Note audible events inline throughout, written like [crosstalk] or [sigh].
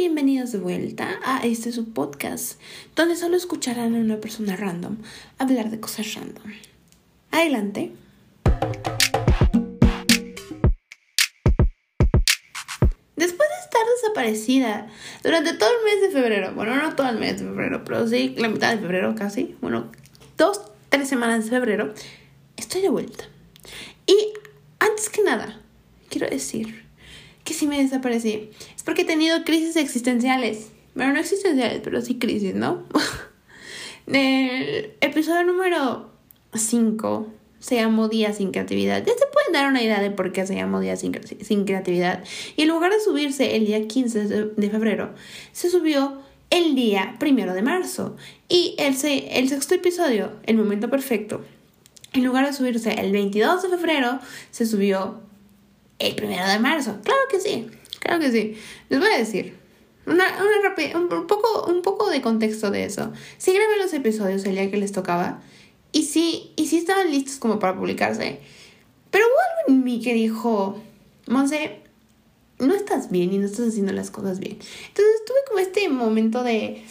bienvenidos de vuelta a este su podcast, donde solo escucharán a una persona random hablar de cosas random. Adelante. Después de estar desaparecida durante todo el mes de febrero, bueno, no todo el mes de febrero, pero sí la mitad de febrero casi, bueno, dos, tres semanas de febrero, estoy de vuelta. Y antes que nada, quiero decir que si me desaparecí es porque he tenido crisis existenciales. Bueno, no existenciales, pero sí crisis, ¿no? [laughs] el episodio número 5 se llamó Día sin Creatividad. Ya se pueden dar una idea de por qué se llamó Día sin, sin Creatividad. Y en lugar de subirse el día 15 de, febrero, se subió el día primero de marzo. Y el, el sexto episodio, El Momento Perfecto, en lugar de subirse el 22 de febrero, se subió el primero de marzo. Claro que sí, claro que sí. Les voy a decir una, una un, poco, un poco de contexto de eso. Sí grabé los episodios el día que les tocaba y sí, y sí estaban listos como para publicarse. Pero hubo algo en mí que dijo, Monse, no estás bien y no estás haciendo las cosas bien. Entonces tuve como este momento de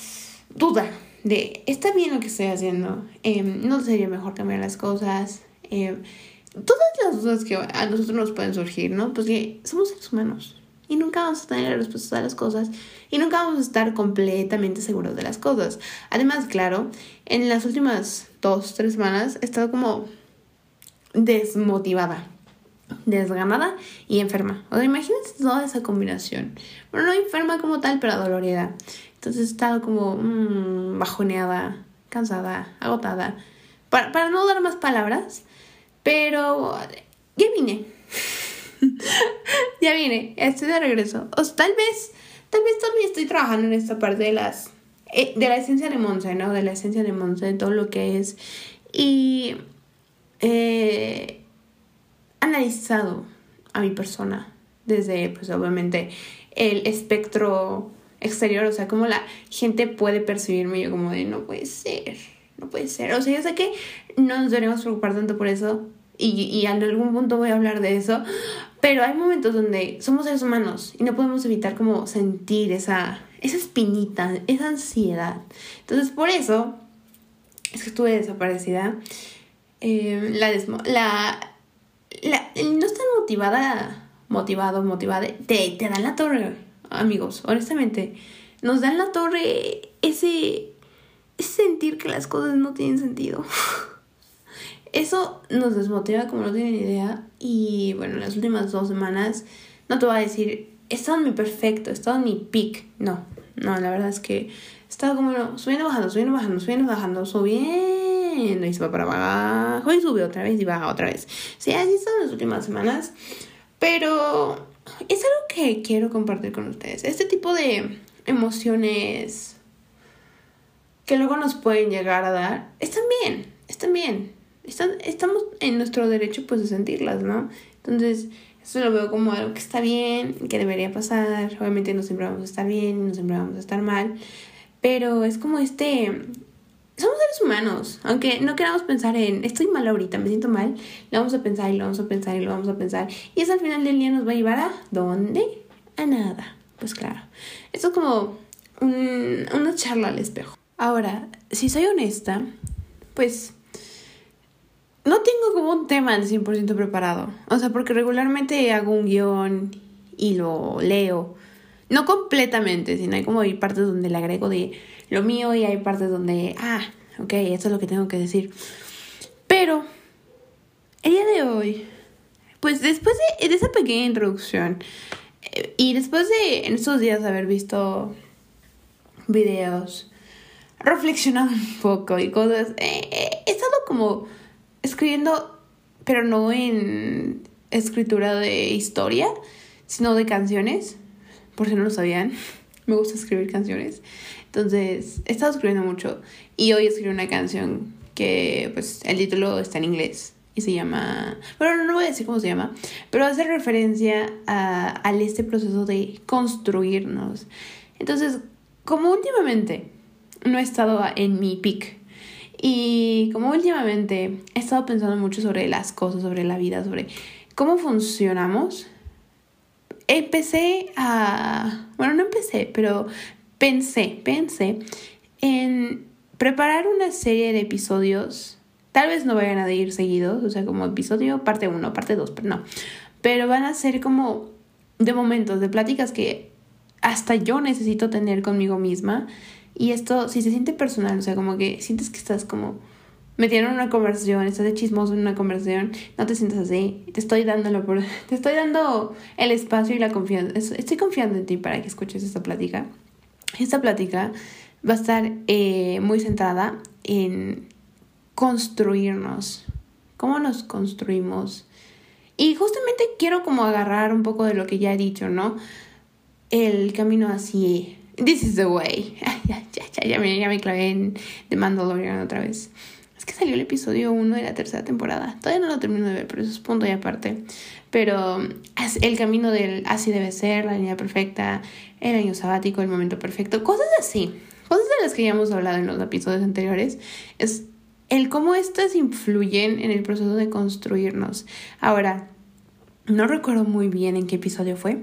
duda, de, ¿está bien lo que estoy haciendo? Em, ¿No sería mejor cambiar las cosas? Eh, todas las dudas que a nosotros nos pueden surgir, ¿no? Pues que somos seres humanos y nunca vamos a tener la respuesta a las cosas y nunca vamos a estar completamente seguros de las cosas. Además, claro, en las últimas dos, tres semanas he estado como desmotivada, desganada y enferma. O sea, imagínense toda esa combinación. Bueno, no enferma como tal, pero dolorida. Entonces he estado como mmm, bajoneada, cansada, agotada. Para, para no dar más palabras, pero ya vine. [laughs] ya vine, estoy de regreso. O tal vez, tal vez todavía estoy trabajando en esta parte de las eh, de la esencia de Monza, ¿no? De la esencia de Monza, de todo lo que es. Y he analizado a mi persona desde, pues obviamente, el espectro exterior, o sea, cómo la gente puede percibirme, yo como de, no puede ser, no puede ser. O sea, yo sé que no nos deberíamos preocupar tanto por eso, y, y en algún punto voy a hablar de eso, pero hay momentos donde somos seres humanos y no podemos evitar como sentir esa, esa espinita, esa ansiedad. Entonces por eso es que estuve desaparecida. Eh, la, la, la, no estar motivada, motivado, motivada, te, te dan la torre, amigos, honestamente. Nos dan la torre ese, ese sentir que las cosas no tienen sentido. [laughs] Eso nos desmotiva como no tienen idea. Y bueno, las últimas dos semanas, no te voy a decir, he estado en mi perfecto, he estado en mi peak. No, no, la verdad es que he estado como subiendo, bajando, subiendo, bajando, subiendo, bajando, subiendo y se va para abajo y sube otra vez y baja otra vez. Sí, así son las últimas semanas. Pero es algo que quiero compartir con ustedes. Este tipo de emociones que luego nos pueden llegar a dar, están bien, están bien estamos en nuestro derecho pues de sentirlas, ¿no? Entonces, eso lo veo como algo que está bien, que debería pasar. Obviamente no siempre vamos a estar bien, no siempre vamos a estar mal, pero es como este... Somos seres humanos, aunque no queramos pensar en estoy mal ahorita, me siento mal, lo vamos a pensar y lo vamos a pensar y lo vamos a pensar. Y eso al final del día nos va a llevar a ¿dónde? A nada. Pues claro. Esto es como una charla al espejo. Ahora, si soy honesta, pues no tengo como un tema al 100% preparado. O sea, porque regularmente hago un guion y lo leo. No completamente, sino hay como partes donde le agrego de lo mío y hay partes donde, ah, ok, esto es lo que tengo que decir. Pero, el día de hoy, pues después de, de esa pequeña introducción eh, y después de en estos días haber visto videos, reflexionado [laughs] un poco y cosas, eh, eh, he estado como escribiendo, pero no en escritura de historia, sino de canciones, por si no lo sabían. [laughs] Me gusta escribir canciones. Entonces, he estado escribiendo mucho y hoy escribí una canción que, pues, el título está en inglés y se llama, bueno, no voy a decir cómo se llama, pero hace referencia a, a este proceso de construirnos. Entonces, como últimamente no he estado en mi peak y como últimamente he estado pensando mucho sobre las cosas, sobre la vida, sobre cómo funcionamos, empecé a... Bueno, no empecé pero pensé, pensé en preparar una serie de episodios. Tal vez no vayan a ir seguidos, o sea, como episodio parte 1, parte 2, pero no. Pero van a ser como de momentos, de pláticas que hasta yo necesito tener conmigo misma. Y esto, si se siente personal, o sea, como que sientes que estás como metiendo en una conversación, estás de chismoso en una conversación, no te sientas así. Te estoy dando por, [laughs] te estoy dando el espacio y la confianza. Estoy confiando en ti para que escuches esta plática. Esta plática va a estar eh, muy centrada en construirnos. ¿Cómo nos construimos? Y justamente quiero como agarrar un poco de lo que ya he dicho, ¿no? El camino así. This is the way. [laughs] ya, ya, ya, ya, me, ya me clavé en The Mandalorian otra vez. Es que salió el episodio 1 de la tercera temporada. Todavía no lo termino de ver, pero eso es punto y aparte. Pero el camino del así debe ser, la línea perfecta, el año sabático, el momento perfecto, cosas así cosas de las que ya hemos hablado en los episodios anteriores, es el cómo estas influyen en el proceso de construirnos. Ahora, no recuerdo muy bien en qué episodio fue,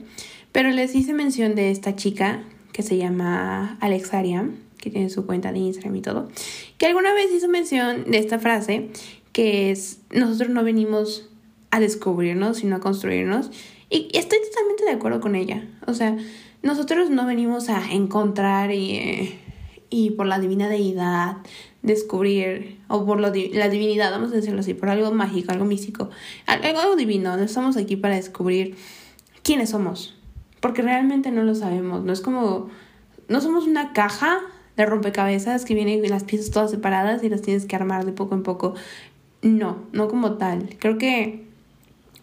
pero les hice mención de esta chica que se llama Alexaria, que tiene su cuenta de Instagram y todo, que alguna vez hizo mención de esta frase, que es, nosotros no venimos a descubrirnos, sino a construirnos. Y estoy totalmente de acuerdo con ella. O sea, nosotros no venimos a encontrar y... Eh, y por la divina deidad descubrir, o por la divinidad, vamos a decirlo así, por algo mágico, algo místico, algo divino, no estamos aquí para descubrir quiénes somos, porque realmente no lo sabemos, no es como, no somos una caja de rompecabezas que vienen las piezas todas separadas y las tienes que armar de poco en poco, no, no como tal, creo que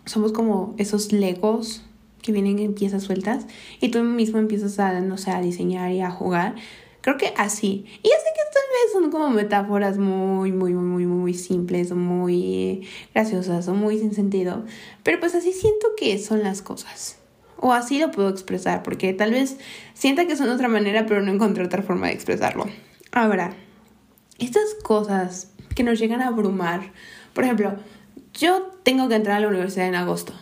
somos como esos legos que vienen en piezas sueltas y tú mismo empiezas a, no sé, a diseñar y a jugar Creo que así. Y ya sé que tal vez son como metáforas muy, muy, muy, muy, muy simples o muy graciosas o muy sin sentido. Pero pues así siento que son las cosas. O así lo puedo expresar, porque tal vez sienta que son de otra manera, pero no encontré otra forma de expresarlo. Ahora, estas cosas que nos llegan a abrumar, por ejemplo, yo tengo que entrar a la universidad en agosto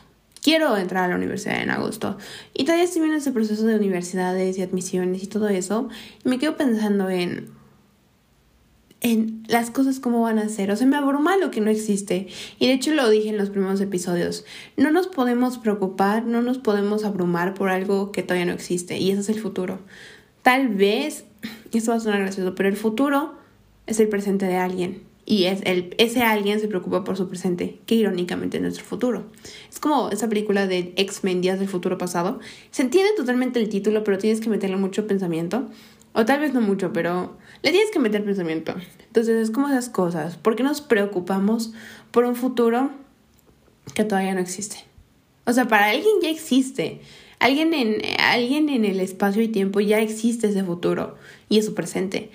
quiero entrar a la universidad en agosto. Y todavía estoy viendo ese proceso de universidades y admisiones y todo eso. Y me quedo pensando en, en las cosas cómo van a ser. O sea, me abruma lo que no existe. Y de hecho lo dije en los primeros episodios. No nos podemos preocupar, no nos podemos abrumar por algo que todavía no existe. Y eso es el futuro. Tal vez, y esto va a sonar gracioso, pero el futuro es el presente de alguien y es el, ese alguien se preocupa por su presente, que irónicamente es nuestro futuro. Es como esa película de X-Men Días del Futuro Pasado. Se entiende totalmente el título, pero tienes que meterle mucho pensamiento. O tal vez no mucho, pero le tienes que meter pensamiento. Entonces es como esas cosas. ¿Por qué nos preocupamos por un futuro que todavía no existe? O sea, para alguien ya existe. Alguien en, alguien en el espacio y tiempo ya existe ese futuro y es su presente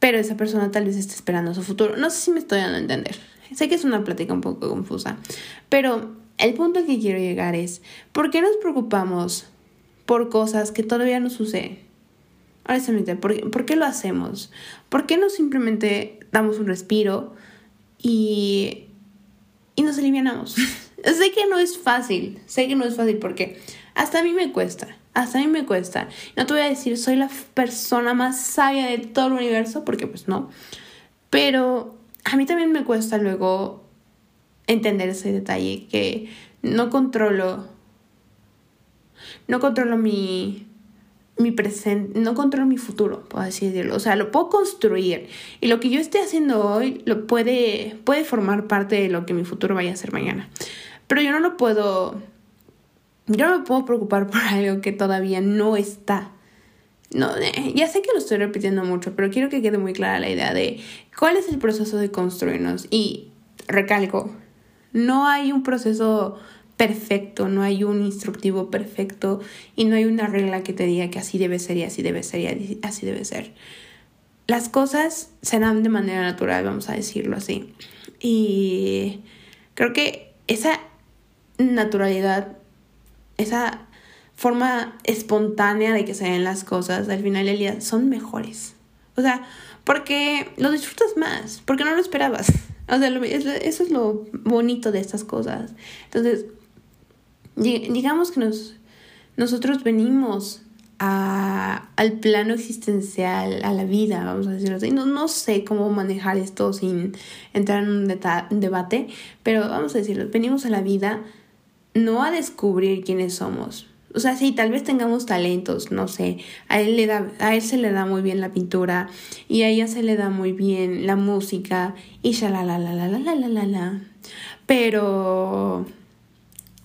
pero esa persona tal vez esté esperando su futuro. No sé si me estoy dando a entender. Sé que es una plática un poco confusa, pero el punto al que quiero llegar es, ¿por qué nos preocupamos por cosas que todavía no suceden? Honestamente, ¿por, ¿por qué lo hacemos? ¿Por qué no simplemente damos un respiro y, y nos alivianamos? [laughs] sé que no es fácil, sé que no es fácil porque hasta a mí me cuesta. Hasta a mí me cuesta. No te voy a decir, soy la persona más sabia de todo el universo, porque pues no. Pero a mí también me cuesta luego entender ese detalle, que no controlo, no controlo mi, mi presente, no controlo mi futuro, puedo decirlo. O sea, lo puedo construir. Y lo que yo esté haciendo hoy lo puede, puede formar parte de lo que mi futuro vaya a ser mañana. Pero yo no lo puedo yo no me puedo preocupar [laughs] por algo que todavía no está. No, eh, ya sé que lo estoy repitiendo mucho, pero quiero que quede muy clara la idea de cuál es el proceso de construirnos. Y recalco, no hay un proceso perfecto, no hay un instructivo perfecto y no hay una regla que te diga que así debe ser y así debe ser y así debe ser. Las cosas se dan de manera natural, vamos a decirlo así. Y creo que esa naturalidad esa forma espontánea de que se den las cosas, al final del día son mejores. O sea, porque lo disfrutas más, porque no lo esperabas. O sea, eso es lo bonito de estas cosas. Entonces, digamos que nos, nosotros venimos a, al plano existencial, a la vida, vamos a decirlo así. No, no sé cómo manejar esto sin entrar en un debate, pero vamos a decirlo, venimos a la vida no a descubrir quiénes somos. O sea, sí, tal vez tengamos talentos, no sé, a él, le da, a él se le da muy bien la pintura y a ella se le da muy bien la música y ya la la la la la la la la. Pero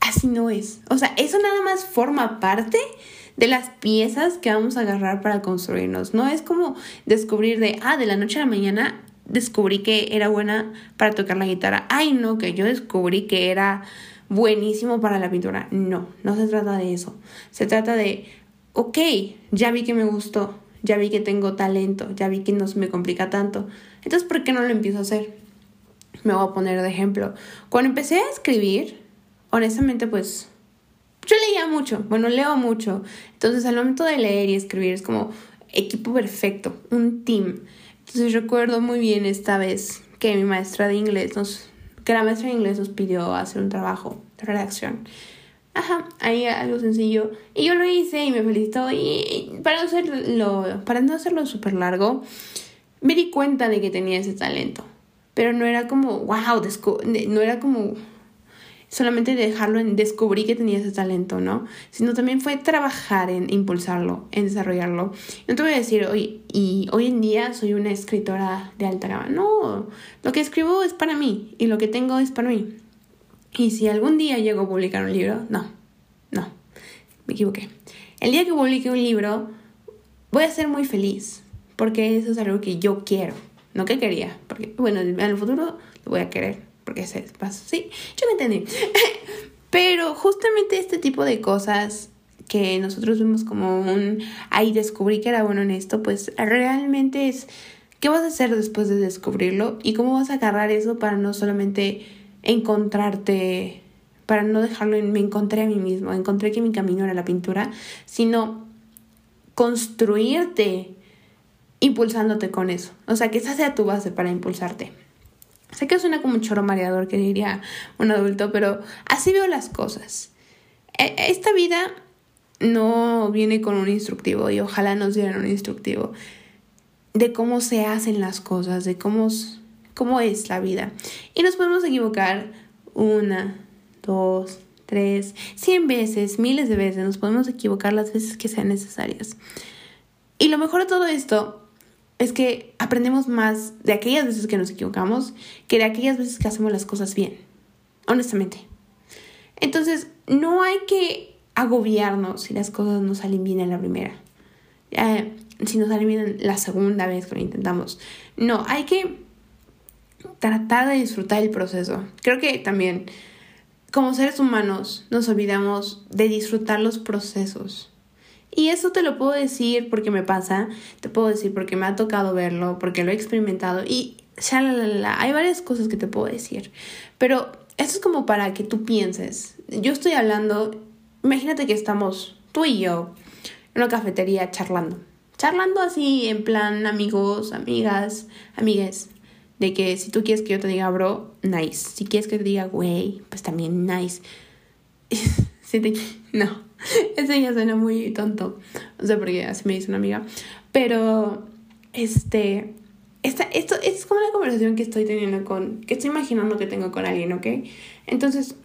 así no es. O sea, eso nada más forma parte de las piezas que vamos a agarrar para construirnos. No es como descubrir de, ah, de la noche a la mañana descubrí que era buena para tocar la guitarra. Ay, no, que yo descubrí que era buenísimo para la pintura. No, no se trata de eso. Se trata de, ok, ya vi que me gustó, ya vi que tengo talento, ya vi que no se me complica tanto. Entonces, ¿por qué no lo empiezo a hacer? Me voy a poner de ejemplo. Cuando empecé a escribir, honestamente, pues yo leía mucho, bueno, leo mucho. Entonces, al momento de leer y escribir es como equipo perfecto, un team. Entonces, recuerdo muy bien esta vez que mi maestra de inglés nos, que la maestra de inglés nos pidió hacer un trabajo de redacción. Ajá, ahí algo sencillo. Y yo lo hice y me felicitó. Y para hacerlo, para no hacerlo súper largo, me di cuenta de que tenía ese talento. Pero no era como, wow, no era como solamente dejarlo en descubrir que tenía ese talento, ¿no? Sino también fue trabajar en impulsarlo, en desarrollarlo. No te voy a decir, hoy, y hoy en día soy una escritora de alta gama. No, lo que escribo es para mí y lo que tengo es para mí. Y si algún día llego a publicar un libro, no, no, me equivoqué. El día que publique un libro, voy a ser muy feliz, porque eso es algo que yo quiero, no que quería, porque bueno, en el futuro lo voy a querer porque se pasa. Sí, yo me entendí. [laughs] Pero justamente este tipo de cosas que nosotros vemos como un, ahí descubrí que era bueno en esto, pues realmente es, ¿qué vas a hacer después de descubrirlo? Y cómo vas a agarrar eso para no solamente encontrarte, para no dejarlo en, me encontré a mí mismo, encontré que mi camino era la pintura, sino construirte impulsándote con eso. O sea, que esa sea tu base para impulsarte. Sé que suena como un choro mareador que diría un adulto, pero así veo las cosas. E, esta vida no viene con un instructivo y ojalá nos dieran un instructivo de cómo se hacen las cosas, de cómo, cómo es la vida. Y nos podemos equivocar una, dos, tres, cien veces, miles de veces. Nos podemos equivocar las veces que sean necesarias. Y lo mejor de todo esto es que aprendemos más de aquellas veces que nos equivocamos que de aquellas veces que hacemos las cosas bien, honestamente. Entonces, no hay que agobiarnos si las cosas no salen bien en la primera, si no salen bien la segunda vez que lo intentamos. No, hay que tratar de disfrutar el proceso. Creo que también, como seres humanos, nos olvidamos de disfrutar los procesos. Y eso te lo puedo decir porque me pasa, te puedo decir porque me ha tocado verlo, porque lo he experimentado y la hay varias cosas que te puedo decir. Pero esto es como para que tú pienses. Yo estoy hablando, imagínate que estamos tú y yo en una cafetería charlando. Charlando así en plan amigos, amigas, amigues. De que si tú quieres que yo te diga bro, nice. Si quieres que te diga güey, pues también nice. [laughs] [laughs] no, eso ya suena muy tonto. O sea, porque así me dice una amiga. Pero, este, esta, esto es como una conversación que estoy teniendo con, que estoy imaginando que tengo con alguien, ¿ok? Entonces,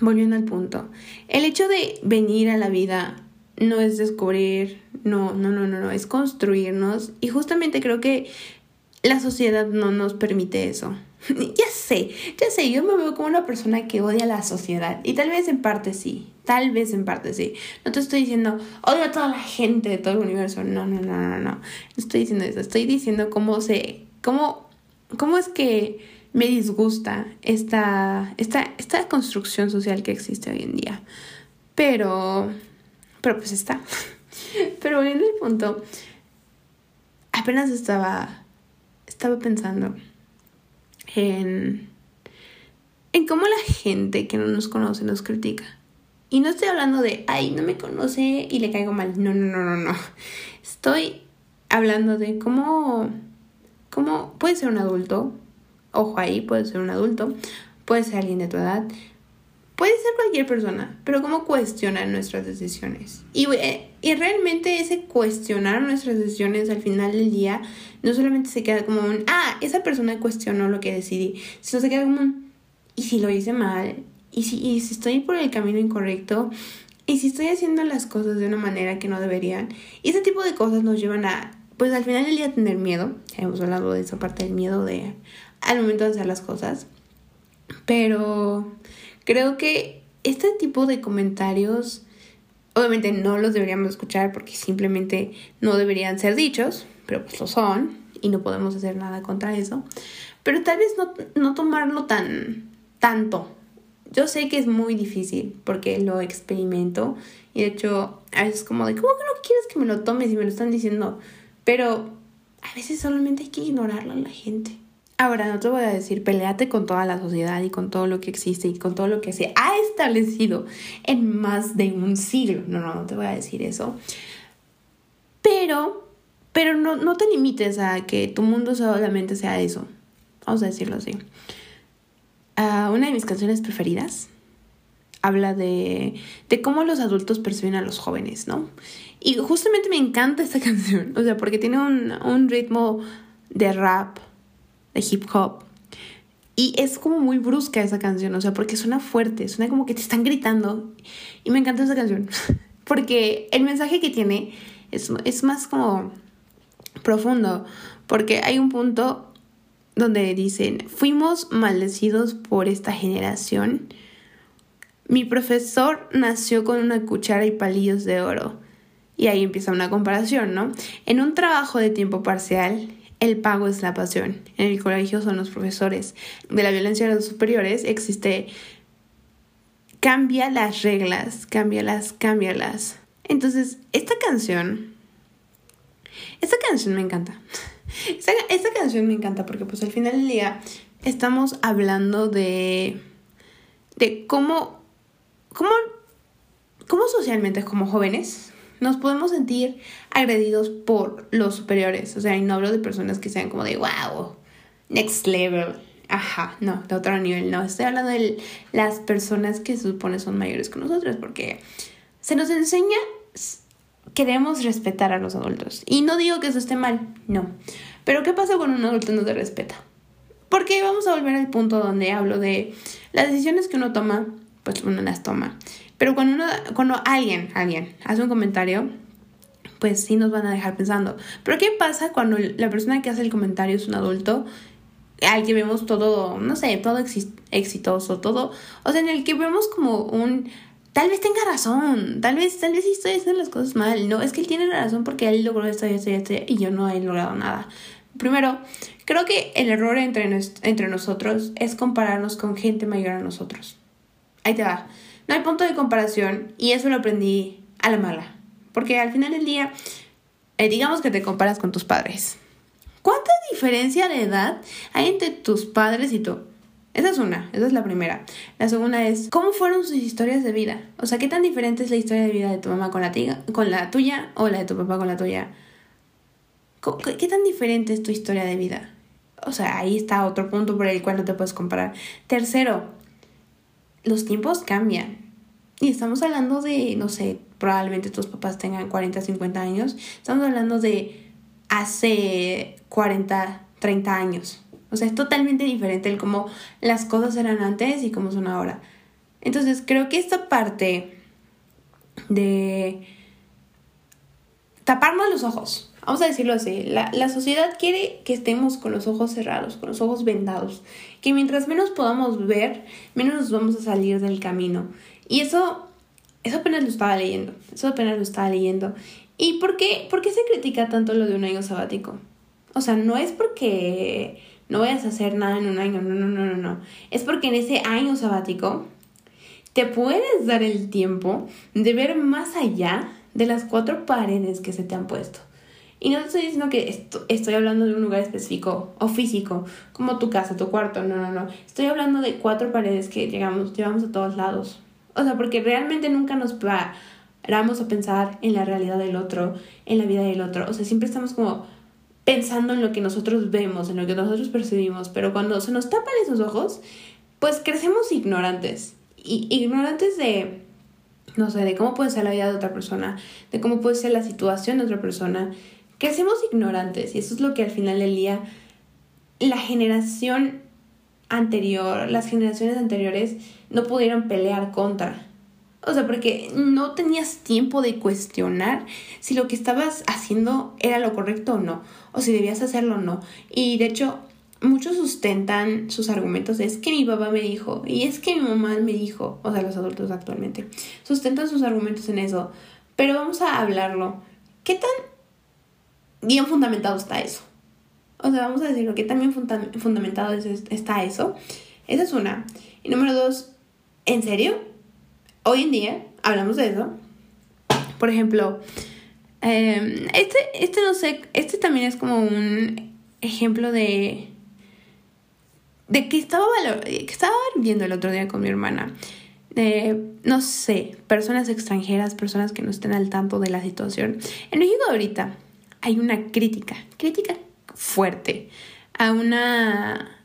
volviendo al punto, el hecho de venir a la vida no es descubrir, no, no, no, no, no, es construirnos y justamente creo que la sociedad no nos permite eso. [laughs] ya sé, ya sé, yo me veo como una persona que odia la sociedad y tal vez en parte sí, tal vez en parte sí. No te estoy diciendo odio a toda la gente de todo el universo, no, no, no, no, no. No estoy diciendo eso, estoy diciendo cómo se, cómo, cómo es que me disgusta esta, esta, esta construcción social que existe hoy en día. Pero, pero pues está. [laughs] Pero volviendo al punto, apenas estaba, estaba pensando en, en cómo la gente que no nos conoce nos critica. Y no estoy hablando de, ay, no me conoce y le caigo mal. No, no, no, no, no. Estoy hablando de cómo, cómo puede ser un adulto, ojo ahí, puede ser un adulto, puede ser alguien de tu edad, Puede ser cualquier persona, pero cómo cuestionan nuestras decisiones. Y, eh, y realmente ese cuestionar nuestras decisiones al final del día no solamente se queda como un, ah, esa persona cuestionó lo que decidí, sino se queda como un, ¿y si lo hice mal? ¿Y si, y si estoy por el camino incorrecto? ¿Y si estoy haciendo las cosas de una manera que no deberían? Y ese tipo de cosas nos llevan a, pues al final del día, tener miedo. hemos hablado de esa parte del miedo de al momento de hacer las cosas. Pero Creo que este tipo de comentarios, obviamente no los deberíamos escuchar porque simplemente no deberían ser dichos, pero pues lo son y no podemos hacer nada contra eso. Pero tal vez no, no tomarlo tan tanto. Yo sé que es muy difícil porque lo experimento y de hecho a veces como de, ¿cómo que no quieres que me lo tomes y me lo están diciendo? Pero a veces solamente hay que ignorarlo a la gente. Ahora, no te voy a decir, peleate con toda la sociedad y con todo lo que existe y con todo lo que se ha establecido en más de un siglo. No, no, no te voy a decir eso. Pero, pero no, no te limites a que tu mundo solamente sea eso. Vamos a decirlo así. Uh, una de mis canciones preferidas habla de, de cómo los adultos perciben a los jóvenes, ¿no? Y justamente me encanta esta [laughs] canción, o sea, porque tiene un, un ritmo de rap de hip hop. Y es como muy brusca esa canción, o sea, porque suena fuerte, suena como que te están gritando. Y me encanta esa canción, [laughs] porque el mensaje que tiene es, es más como profundo, porque hay un punto donde dicen, fuimos maldecidos por esta generación. Mi profesor nació con una cuchara y palillos de oro. Y ahí empieza una comparación, ¿no? En un trabajo de tiempo parcial, el pago es la pasión. En el colegio son los profesores. De la violencia de los superiores existe cambia las reglas, cámbialas, cámbialas. Entonces, esta canción, esta canción me encanta. Esta, esta, canción me encanta porque pues al final del día estamos hablando de, de cómo, cómo, cómo socialmente como jóvenes nos podemos sentir agredidos por los superiores. O sea, y no hablo de personas que sean como de, wow, next level. Ajá, no, de otro nivel, no. Estoy hablando de las personas que se supone son mayores que nosotros, porque se nos enseña, queremos respetar a los adultos. Y no digo que eso esté mal, no. Pero ¿qué pasa cuando un adulto no te respeta? Porque vamos a volver al punto donde hablo de las decisiones que uno toma, pues uno las toma. Pero cuando, cuando alguien, alguien hace un comentario, pues sí nos van a dejar pensando. Pero ¿qué pasa cuando la persona que hace el comentario es un adulto? Al que vemos todo, no sé, todo exitoso, todo. O sea, en el que vemos como un. Tal vez tenga razón, tal vez, tal vez estoy haciendo las cosas mal. No, es que él tiene razón porque él logró esto y esto y esto y yo no he logrado nada. Primero, creo que el error entre, entre nosotros es compararnos con gente mayor a nosotros. Ahí te va. No hay punto de comparación y eso lo aprendí a la mala. Porque al final del día, eh, digamos que te comparas con tus padres. ¿Cuánta diferencia de edad hay entre tus padres y tú? Esa es una, esa es la primera. La segunda es, ¿cómo fueron sus historias de vida? O sea, ¿qué tan diferente es la historia de vida de tu mamá con la, con la tuya o la de tu papá con la tuya? ¿Qué tan diferente es tu historia de vida? O sea, ahí está otro punto por el cual no te puedes comparar. Tercero, los tiempos cambian. Y estamos hablando de, no sé, probablemente tus papás tengan 40, 50 años. Estamos hablando de hace 40, 30 años. O sea, es totalmente diferente el cómo las cosas eran antes y cómo son ahora. Entonces, creo que esta parte de taparnos los ojos Vamos a decirlo así, la, la, sociedad quiere que estemos con los ojos cerrados, con los ojos vendados, que mientras menos podamos ver, menos nos vamos a salir del camino. Y eso, eso apenas lo estaba leyendo, eso apenas lo estaba leyendo. ¿Y por qué, por qué se critica tanto lo de un año sabático? O sea, no es porque no vayas a hacer nada en un año, no, no, no, no, no. Es porque en ese año sabático te puedes dar el tiempo de ver más allá de las cuatro paredes que se te han puesto. Y no te estoy diciendo que estoy hablando de un lugar específico o físico, como tu casa, tu cuarto, no, no, no. Estoy hablando de cuatro paredes que llegamos, llevamos a todos lados. O sea, porque realmente nunca nos paramos a pensar en la realidad del otro, en la vida del otro. O sea, siempre estamos como pensando en lo que nosotros vemos, en lo que nosotros percibimos, pero cuando se nos tapan esos ojos, pues crecemos ignorantes. ignorantes de, no sé, de cómo puede ser la vida de otra persona, de cómo puede ser la situación de otra persona, que hacemos ignorantes. Y eso es lo que al final del día la generación anterior, las generaciones anteriores no pudieron pelear contra. O sea, porque no tenías tiempo de cuestionar si lo que estabas haciendo era lo correcto o no, o si debías hacerlo o no. Y de hecho, muchos sustentan sus argumentos es que mi papá me dijo y es que mi mamá me dijo, o sea, los adultos actualmente, sustentan sus argumentos en eso. Pero vamos a hablarlo. ¿Qué tan bien fundamentado está eso? O sea, vamos a decirlo, ¿qué tan bien fundamentado está eso? Esa es una. Y número dos, ¿en serio? Hoy en día hablamos de eso. Por ejemplo, em, este, este no sé, este también es como un ejemplo de de que estaba, que estaba viendo el otro día con mi hermana. De, no sé, personas extranjeras, personas que no estén al tanto de la situación. En México ahorita hay una crítica, crítica fuerte a una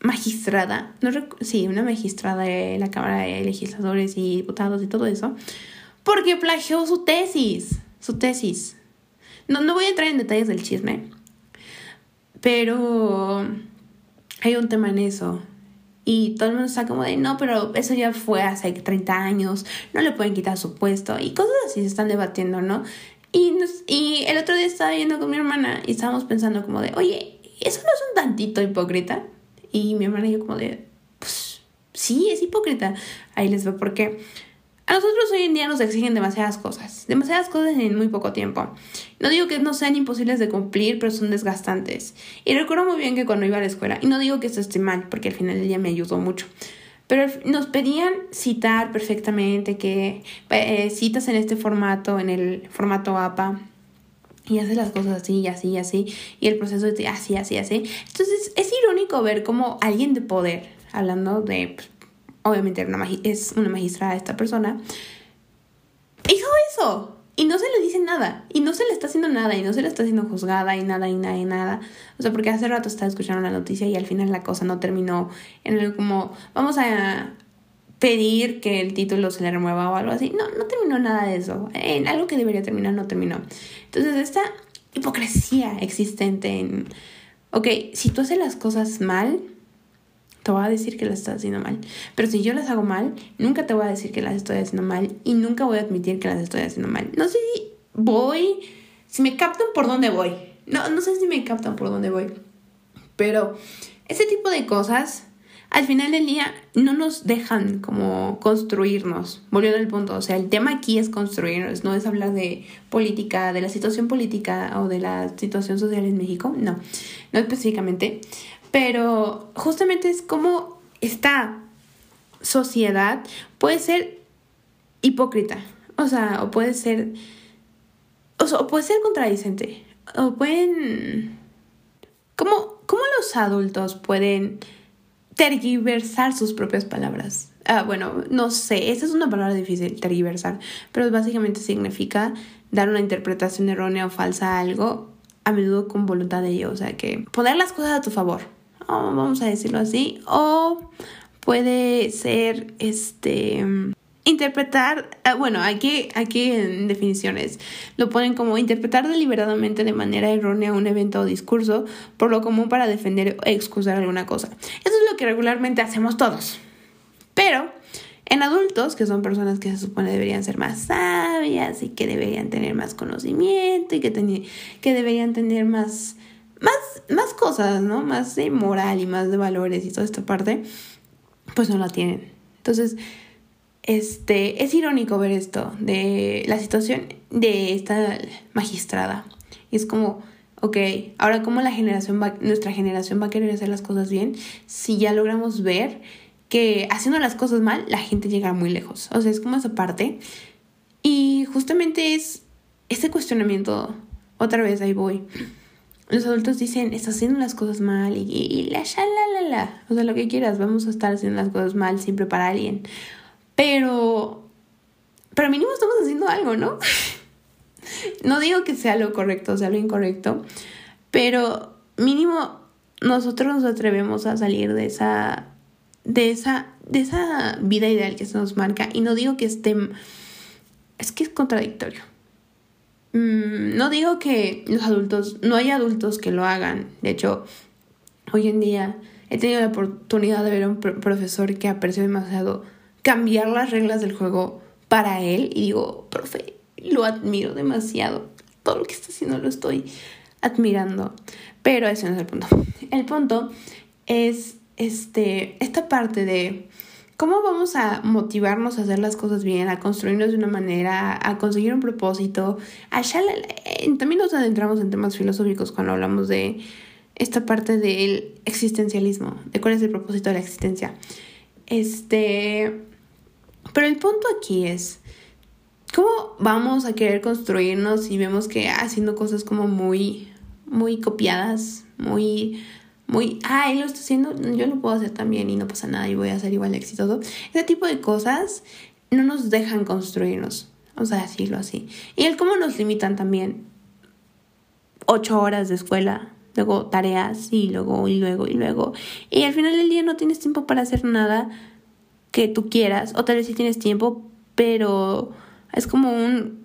magistrada, no sí, una magistrada de la Cámara de Legisladores y Diputados y todo eso, porque plagió su tesis, su tesis. No, no voy a entrar en detalles del chisme, pero hay un tema en eso. Y todo el mundo está como de, no, pero eso ya fue hace 30 años, no le pueden quitar su puesto y cosas así se están debatiendo, ¿no? Y, y el otro día estaba viendo con mi hermana y estábamos pensando como de, oye, ¿eso no es un tantito hipócrita? Y mi hermana y yo como de, pues sí, es hipócrita. Ahí les veo por qué. A nosotros hoy en día nos exigen demasiadas cosas, demasiadas cosas en muy poco tiempo. No digo que no sean imposibles de cumplir, pero son desgastantes. Y recuerdo muy bien que cuando iba a la escuela, y no digo que esto esté mal, porque al final del día me ayudó mucho, pero nos pedían citar perfectamente, que eh, citas en este formato, en el formato APA, y hace las cosas así y así y así, y el proceso es así, así, así. Entonces es irónico ver cómo alguien de poder, hablando de, pues, obviamente una es una magistrada esta persona, hizo eso. Y no se le dice nada, y no se le está haciendo nada, y no se le está haciendo juzgada, y nada, y nada, y nada. O sea, porque hace rato estaba escuchando la noticia y al final la cosa no terminó en el como, vamos a pedir que el título se le remueva o algo así. No, no terminó nada de eso. En algo que debería terminar no terminó. Entonces, esta hipocresía existente en, ok, si tú haces las cosas mal, te voy a decir que las estás haciendo mal. Pero si yo las hago mal, nunca te voy a decir que las estoy haciendo mal y nunca voy a admitir que las estoy haciendo mal. No sé si voy, si me captan por dónde voy. No, no sé si me captan por dónde voy. Pero ese tipo de cosas al final del día no nos dejan como construirnos, volviendo al punto, o sea, el tema aquí es construirnos, no es hablar de política, de la situación política o de la situación social en México, no, no específicamente, pero justamente es como esta sociedad puede ser hipócrita, o sea, o puede ser, o, sea, puede ser contradicente, o pueden, ¿cómo, cómo los adultos pueden tergiversar sus propias palabras. Ah, bueno, no sé, esa es una palabra difícil, tergiversar, pero básicamente significa dar una interpretación errónea o falsa a algo, a menudo con voluntad de ello, o sea que poner las cosas a tu favor, vamos a decirlo así, o puede ser este Interpretar, ah, bueno, aquí, aquí en definiciones lo ponen como interpretar deliberadamente de manera errónea un evento o discurso por lo común para defender o excusar alguna cosa. Eso es lo que regularmente hacemos todos. Pero en adultos, que son personas que se supone deberían ser más sabias y que deberían tener más conocimiento y que, que deberían tener más, más, más cosas, ¿no? Más de moral y más de valores y toda esta parte, pues no la tienen. Entonces, este, es irónico ver esto, de la situación de esta magistrada. Y es como, ok, ahora cómo la generación va, nuestra generación va a querer hacer las cosas bien si ya logramos ver que haciendo las cosas mal la gente llega muy lejos. O sea, es como esa parte. Y justamente es ese cuestionamiento, otra vez ahí voy. Los adultos dicen, estás haciendo las cosas mal y, la, la, la, la. O sea, lo que quieras, vamos a estar haciendo las cosas mal siempre para alguien. Pero, pero mínimo estamos haciendo algo, ¿no? [laughs] no digo que sea lo correcto, o sea lo incorrecto, pero mínimo nosotros nos atrevemos a salir de esa de esa, de esa vida ideal que se nos marca. Y no digo que esté... Es que es contradictorio. Mm, no digo que los adultos, no hay adultos que lo hagan. De hecho, hoy en día he tenido la oportunidad de ver a un profesor que apreció demasiado cambiar las reglas del juego para él. Y digo, profe, lo admiro demasiado. Todo lo que está haciendo lo estoy admirando. Pero ese no es el punto. El punto es este, esta parte de cómo vamos a motivarnos a hacer las cosas bien, a construirnos de una manera, a conseguir un propósito. Allá también nos adentramos en temas filosóficos cuando hablamos de esta parte del existencialismo, de cuál es el propósito de la existencia. Este, pero el punto aquí es cómo vamos a querer construirnos si vemos que haciendo cosas como muy muy copiadas, muy muy, ah, él lo está haciendo, yo lo puedo hacer también y no pasa nada y voy a ser igual exitoso. Ese tipo de cosas no nos dejan construirnos, vamos a decirlo así. Y el cómo nos limitan también. Ocho horas de escuela, luego tareas y luego y luego y luego. Y al final del día no tienes tiempo para hacer nada que tú quieras, o tal vez sí tienes tiempo, pero es como un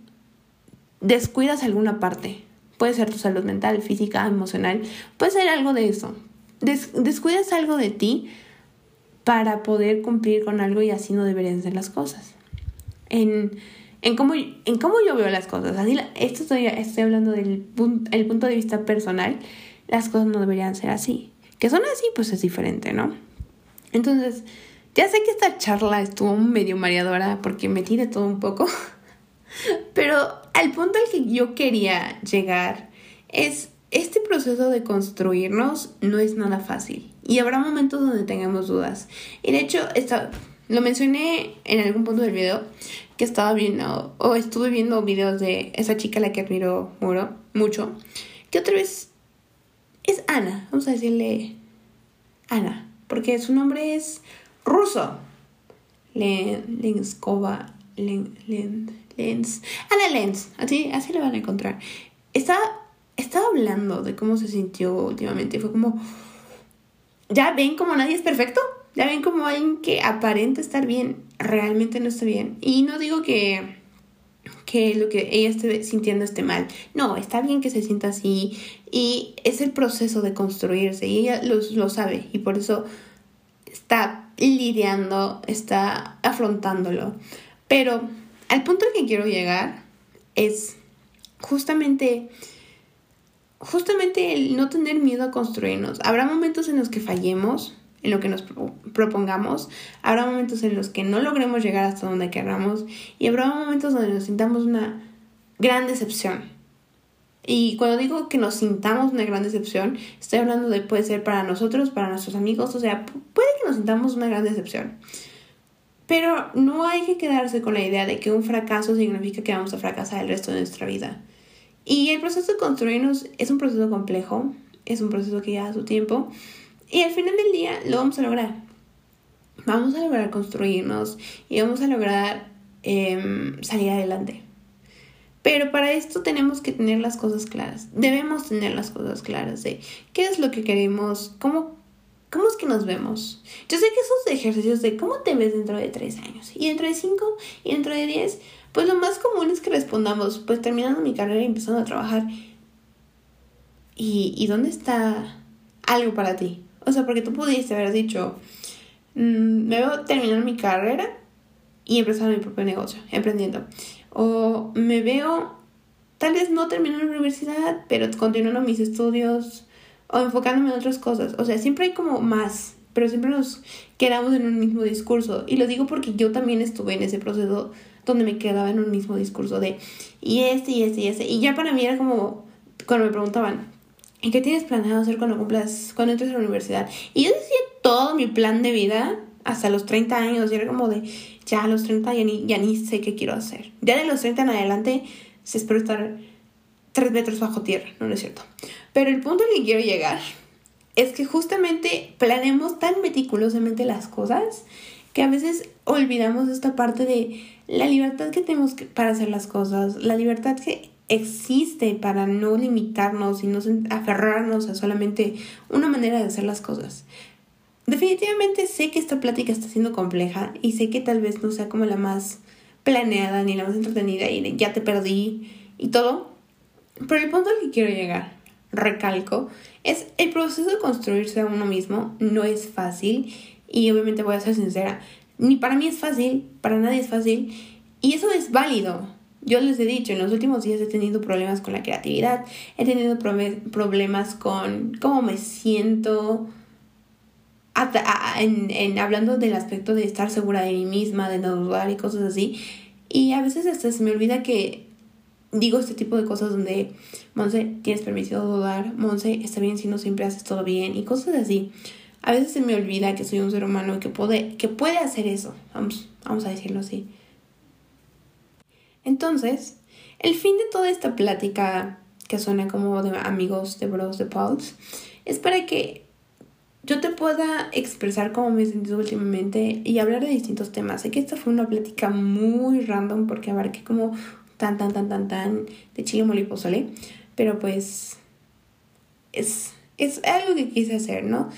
descuidas alguna parte. Puede ser tu salud mental, física, emocional, puede ser algo de eso, descuidas algo de ti para poder cumplir con algo y así no deberían ser las cosas. En, en, cómo, en cómo yo veo las cosas, así esto estoy, estoy hablando del el punto de vista personal, las cosas no deberían ser así. Que son así, pues es diferente, ¿no? Entonces, ya sé que esta charla estuvo medio mareadora porque me tire todo un poco, [laughs] pero al punto al que yo quería llegar es este proceso de construirnos no es nada fácil y habrá momentos donde tengamos dudas. Y de hecho, lo mencioné en algún punto del video que estaba viendo o estuve viendo videos de esa chica a la que admiro mucho, que otra vez es Ana, vamos a decirle Ana, porque su nombre es ruso. Lenskova, Len, Lens, Ana Lens, así, así le van a encontrar. Está estaba hablando de cómo se sintió últimamente. Fue como, ya ven como nadie es perfecto. Ya ven como alguien que aparenta estar bien, realmente no está bien. Y no digo que, que lo que ella esté sintiendo esté mal. No, está bien que se sienta así. Y es el proceso de construirse. Y ella lo, lo sabe. Y por eso está lidiando, está afrontándolo. Pero al punto al que quiero llegar es justamente justamente el no tener miedo a construirnos. Habrá momentos en los que fallemos en lo que nos propongamos, habrá momentos en los que no logremos llegar hasta donde queramos y habrá momentos donde nos sintamos una gran decepción. Y cuando digo que nos sintamos una gran decepción, estoy hablando de puede ser para nosotros, para nuestros amigos, o sea, puede que nos sintamos una gran decepción. Pero no hay que quedarse con la idea de que un fracaso significa que vamos a fracasar el resto de nuestra vida. Y el proceso de construirnos es un proceso complejo, es un proceso que lleva su tiempo y al final del día lo vamos a lograr. Vamos a lograr construirnos y vamos a lograr em, salir adelante. Pero para esto tenemos que tener las cosas claras. Debemos tener las cosas claras de qué es lo que queremos, cómo, cómo es que nos vemos. Yo sé que esos ejercicios de cómo te ves dentro de tres años y dentro de cinco y dentro de diez pues lo más común es que respondamos, pues terminando mi carrera y empezando a trabajar. ¿Y, dónde está algo para ti? O sea, porque tú pudiste haber dicho, mm, me veo terminar mi carrera y empezar mi propio negocio, emprendiendo. O me veo, tal vez no terminando la universidad, pero continuando mis estudios o enfocándome en otras cosas. O sea, siempre hay como más, pero siempre nos quedamos en un mismo discurso. Y lo digo porque yo también estuve en ese proceso donde me quedaba en un mismo discurso de y este y este y este. Y ya para mí era como cuando me preguntaban, ¿y qué tienes planeado hacer cuando cumplas, cuando entres a la universidad? Y yo decía todo mi plan de vida hasta los 30 años y era como de, ya a los 30 ya ni, ya ni sé qué quiero hacer. Ya de los 30 en adelante se espero estar tres metros bajo tierra, no, no es cierto. Pero el punto al que quiero llegar es que justamente planeemos tan meticulosamente las cosas que a veces olvidamos esta parte de la libertad que tenemos para hacer las cosas, la libertad que existe para no limitarnos y no aferrarnos a solamente una manera de hacer las cosas. definitivamente sé que esta plática está siendo compleja y sé que tal vez no sea como la más planeada ni la más entretenida y ya te perdí y todo. Pero el punto al que quiero llegar, recalco, es el proceso de construirse a uno mismo no es fácil y obviamente voy a ser sincera, ni para mí es fácil, para nadie es fácil y eso es válido. Yo les he dicho, en los últimos días he tenido problemas con la creatividad, he tenido problemas con cómo me siento, en, en, hablando del aspecto de estar segura de mí misma, de no dudar y cosas así. Y a veces hasta se me olvida que digo este tipo de cosas donde, Monse, tienes permitido dudar, Monse, está bien si no siempre haces todo bien y cosas así. A veces se me olvida que soy un ser humano y que puede, que puede hacer eso, vamos, vamos a decirlo así. Entonces, el fin de toda esta plática que suena como de amigos, de bros, de pals, es para que yo te pueda expresar cómo me he sentido últimamente y hablar de distintos temas. Sé que esta fue una plática muy random porque abarqué como tan, tan, tan, tan, tan de chile mole pero pues es, es algo que quise hacer, ¿no?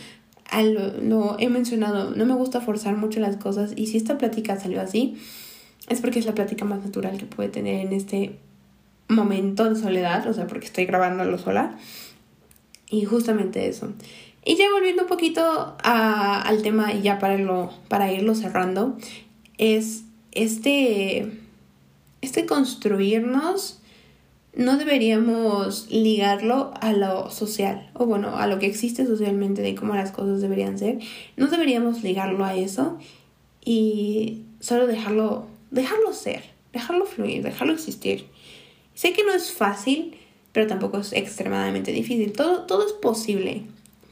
Lo, lo he mencionado, no me gusta forzar mucho las cosas y si esta plática salió así, es porque es la plática más natural que puede tener en este momento de soledad, o sea, porque estoy grabándolo sola. Y justamente eso. Y ya volviendo un poquito al tema y ya para, lo, para irlo cerrando, es este, este construirnos, no deberíamos ligarlo a lo social, o bueno, a lo que existe socialmente de cómo las cosas deberían ser, no deberíamos ligarlo a eso y solo dejarlo, dejarlo ser, dejarlo fluir, dejarlo existir. Sé que no es fácil, pero tampoco es extremadamente difícil, todo, todo es posible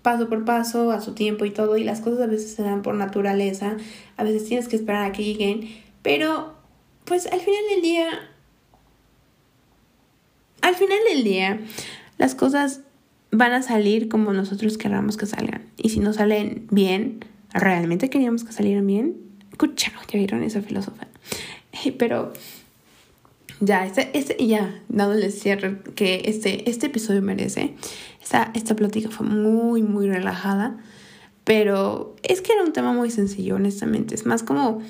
paso por paso, a su tiempo y todo, y las cosas a veces se dan por naturaleza, a veces tienes que esperar a que lleguen, pero pues al final del día, al final del día, las cosas van a salir como nosotros queramos que salgan, y si no salen bien, realmente queríamos que salieran bien, escucha, ya vieron esa filósofa, [laughs] pero ya, este, este, ya, dándole cierre que este, este episodio merece. Esta, esta plática fue muy, muy relajada. Pero es que era un tema muy sencillo, honestamente. Es más como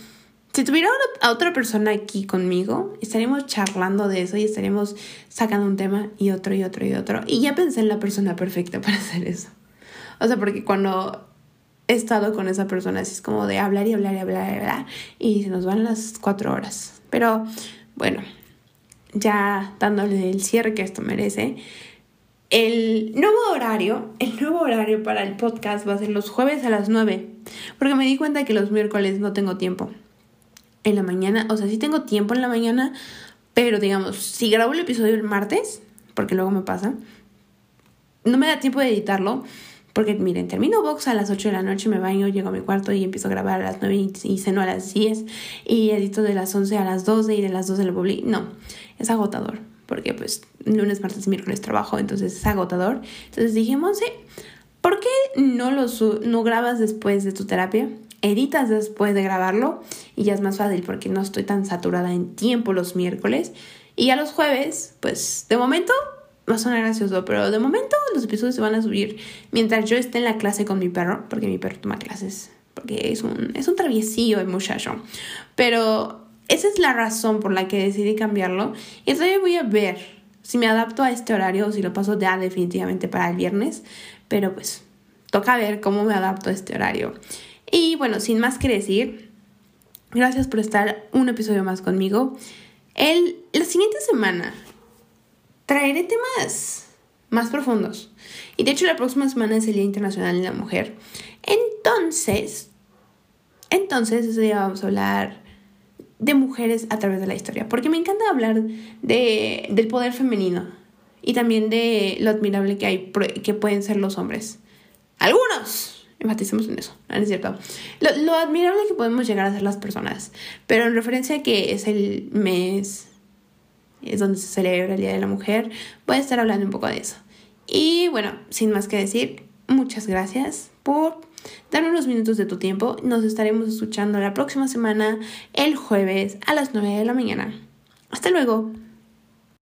si tuviera a otra persona aquí conmigo, estaríamos charlando de eso y estaríamos sacando un tema y otro y otro y otro. Y ya pensé en la persona perfecta [laughs] para hacer eso. O sea, porque cuando he estado con esa persona, así es como de hablar y hablar y hablar y hablar. Y se nos van las cuatro horas. Pero bueno, ya dándole el cierre que esto merece, el nuevo horario, el nuevo horario para el podcast va a ser los jueves a las 9, porque me di cuenta que los miércoles no tengo tiempo. En la mañana, o sea, sí tengo tiempo en la mañana, pero digamos, si grabo el episodio el martes, porque luego me pasa, no me da tiempo de editarlo, porque miren, termino box a las 8 de la noche, me baño, llego a mi cuarto y empiezo a grabar a las 9 y, ceno a las 10 y edito de las 11 a las 12 y de las 12 lo publico. No, es agotador, porque pues lunes, martes miércoles trabajo, entonces es agotador. Entonces dije, Monse, ¿por qué no, lo no grabas después de tu terapia? Editas después de grabarlo y ya es más fácil porque no estoy tan saturada en tiempo los miércoles. Y a los jueves, pues de momento va a sonar gracioso, pero de momento los episodios se van a subir mientras yo esté en la clase con mi perro, porque mi perro toma clases, porque es un, es un traviesillo el muchacho. Pero esa es la razón por la que decidí cambiarlo. Y todavía voy a ver si me adapto a este horario o si lo paso ya definitivamente para el viernes. Pero pues toca ver cómo me adapto a este horario. Y bueno, sin más que decir, gracias por estar un episodio más conmigo. El, la siguiente semana traeré temas más profundos. Y de hecho la próxima semana es el Día Internacional de la Mujer. Entonces, entonces ese día vamos a hablar de mujeres a través de la historia. Porque me encanta hablar de, del poder femenino y también de lo admirable que hay que pueden ser los hombres. Algunos, enfaticemos en eso, no es cierto. Lo, admirable que podemos llegar a ser las personas. Pero en referencia a que es el mes es donde se celebra el Día de la Mujer, voy a estar hablando un poco de eso. Y bueno, sin más que decir, muchas gracias por darme unos minutos de tu tiempo. Nos estaremos escuchando la próxima semana, el jueves a las 9 de la mañana. Hasta luego.